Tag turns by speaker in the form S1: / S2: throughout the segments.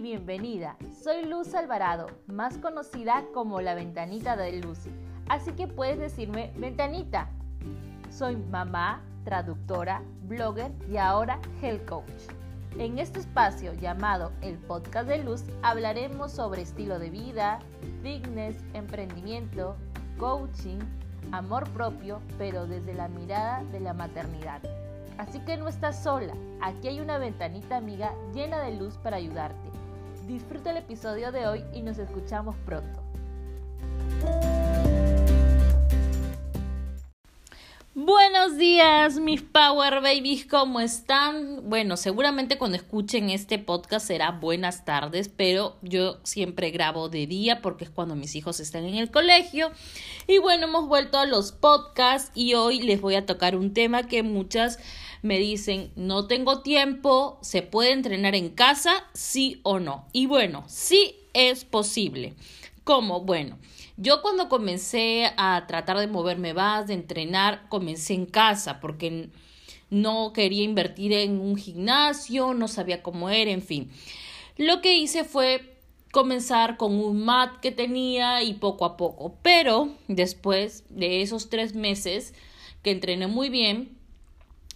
S1: bienvenida. Soy Luz Alvarado, más conocida como la Ventanita de Luz. Así que puedes decirme Ventanita. Soy mamá, traductora, blogger y ahora health coach. En este espacio llamado el Podcast de Luz hablaremos sobre estilo de vida, fitness, emprendimiento, coaching, amor propio, pero desde la mirada de la maternidad. Así que no estás sola, aquí hay una ventanita amiga llena de luz para ayudarte. Disfruta el episodio de hoy y nos escuchamos pronto. Buenos días, mis Power Babies, ¿cómo están? Bueno, seguramente cuando escuchen este podcast será buenas tardes, pero yo siempre grabo de día porque es cuando mis hijos están en el colegio. Y bueno, hemos vuelto a los podcasts y hoy les voy a tocar un tema que muchas me dicen, no tengo tiempo, ¿se puede entrenar en casa? Sí o no. Y bueno, sí es posible. ¿Cómo? Bueno, yo cuando comencé a tratar de moverme más, de entrenar, comencé en casa porque no quería invertir en un gimnasio, no sabía cómo era, en fin. Lo que hice fue comenzar con un mat que tenía y poco a poco. Pero después de esos tres meses que entrené muy bien,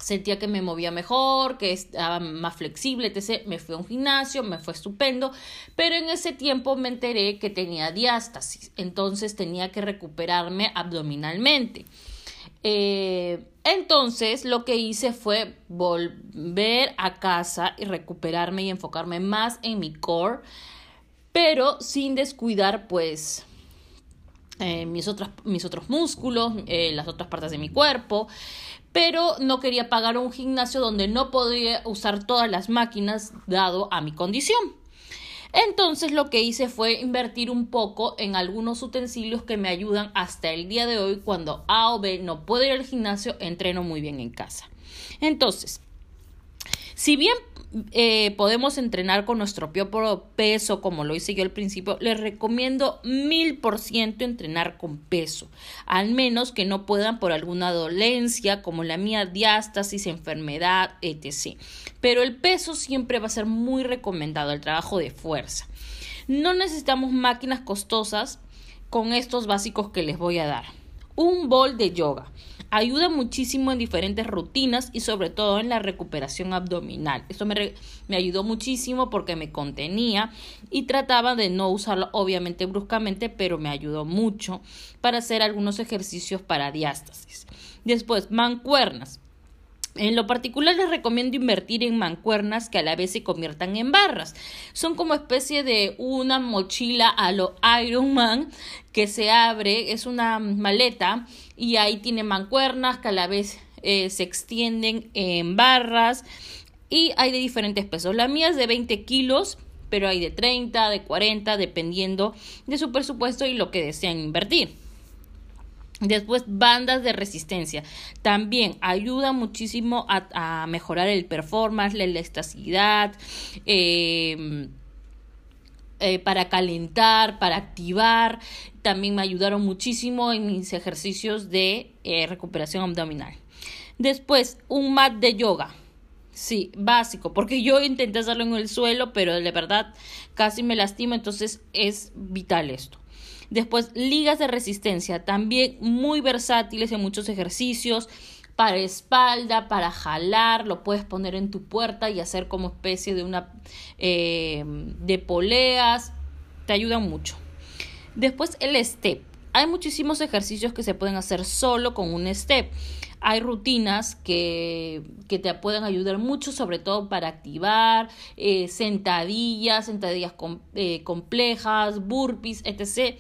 S1: sentía que me movía mejor, que estaba más flexible, etc. Me fui a un gimnasio, me fue estupendo, pero en ese tiempo me enteré que tenía diástasis, entonces tenía que recuperarme abdominalmente. Eh, entonces lo que hice fue volver a casa y recuperarme y enfocarme más en mi core, pero sin descuidar pues eh, mis, otros, mis otros músculos, eh, las otras partes de mi cuerpo pero no quería pagar un gimnasio donde no podía usar todas las máquinas dado a mi condición. Entonces lo que hice fue invertir un poco en algunos utensilios que me ayudan hasta el día de hoy cuando A o B no puedo ir al gimnasio, entreno muy bien en casa. Entonces, si bien eh, podemos entrenar con nuestro propio peso, como lo hice yo al principio, les recomiendo mil por ciento entrenar con peso, al menos que no puedan por alguna dolencia, como la mía, diástasis, enfermedad, etc. Pero el peso siempre va a ser muy recomendado, el trabajo de fuerza. No necesitamos máquinas costosas con estos básicos que les voy a dar. Un bol de yoga ayuda muchísimo en diferentes rutinas y sobre todo en la recuperación abdominal. Esto me, me ayudó muchísimo porque me contenía y trataba de no usarlo obviamente bruscamente, pero me ayudó mucho para hacer algunos ejercicios para diástasis. Después, mancuernas. En lo particular les recomiendo invertir en mancuernas que a la vez se conviertan en barras. Son como especie de una mochila a lo Iron Man que se abre, es una maleta y ahí tiene mancuernas que a la vez eh, se extienden en barras y hay de diferentes pesos. La mía es de 20 kilos, pero hay de 30, de 40, dependiendo de su presupuesto y lo que desean invertir. Después, bandas de resistencia. También ayuda muchísimo a, mejorar el performance, la elasticidad, em, eh, para calentar, para activar. También me ayudaron muchísimo en mis ejercicios de eh, recuperación abdominal. Después, un mat de yoga. Sí, básico, porque yo intenté hacerlo en el suelo, pero de verdad casi me lastima, entonces es vital esto. Después, ligas de resistencia, también muy versátiles en muchos ejercicios para espalda, para jalar, lo puedes poner en tu puerta y hacer como especie de una eh, de poleas, te ayudan mucho. Después el step. Hay muchísimos ejercicios que se pueden hacer solo con un step. Hay rutinas que, que te pueden ayudar mucho, sobre todo para activar, eh, sentadillas, sentadillas eh, complejas, burpees, etc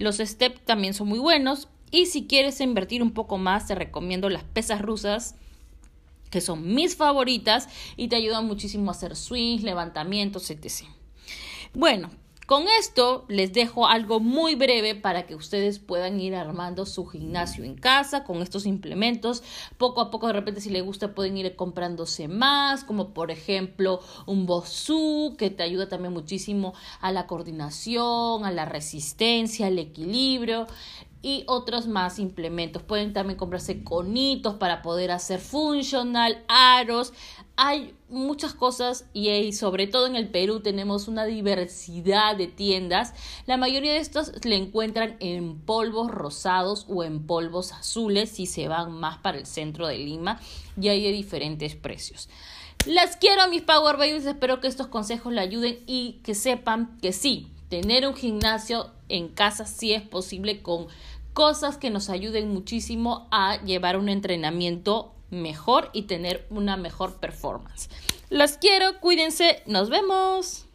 S1: los steps también son muy buenos. Y si quieres invertir un poco más, te recomiendo las pesas rusas que son mis favoritas y te ayudan muchísimo a hacer swings, levantamientos, etc. Bueno, con esto les dejo algo muy breve para que ustedes puedan ir armando su gimnasio en casa con estos implementos. Poco a poco de repente si les gusta pueden ir comprándose más, como por ejemplo un Bosu que te ayuda también muchísimo a la coordinación, a la resistencia, al equilibrio. Y otros más implementos. Pueden también comprarse conitos para poder hacer funcional, aros. Hay muchas cosas y sobre todo en el Perú tenemos una diversidad de tiendas. La mayoría de estos le encuentran en polvos rosados o en polvos azules si se van más para el centro de Lima y hay de diferentes precios. Las quiero mis Power Babies, espero que estos consejos le ayuden y que sepan que sí, tener un gimnasio en casa sí es posible con cosas que nos ayuden muchísimo a llevar un entrenamiento mejor y tener una mejor performance. Las quiero, cuídense, nos vemos.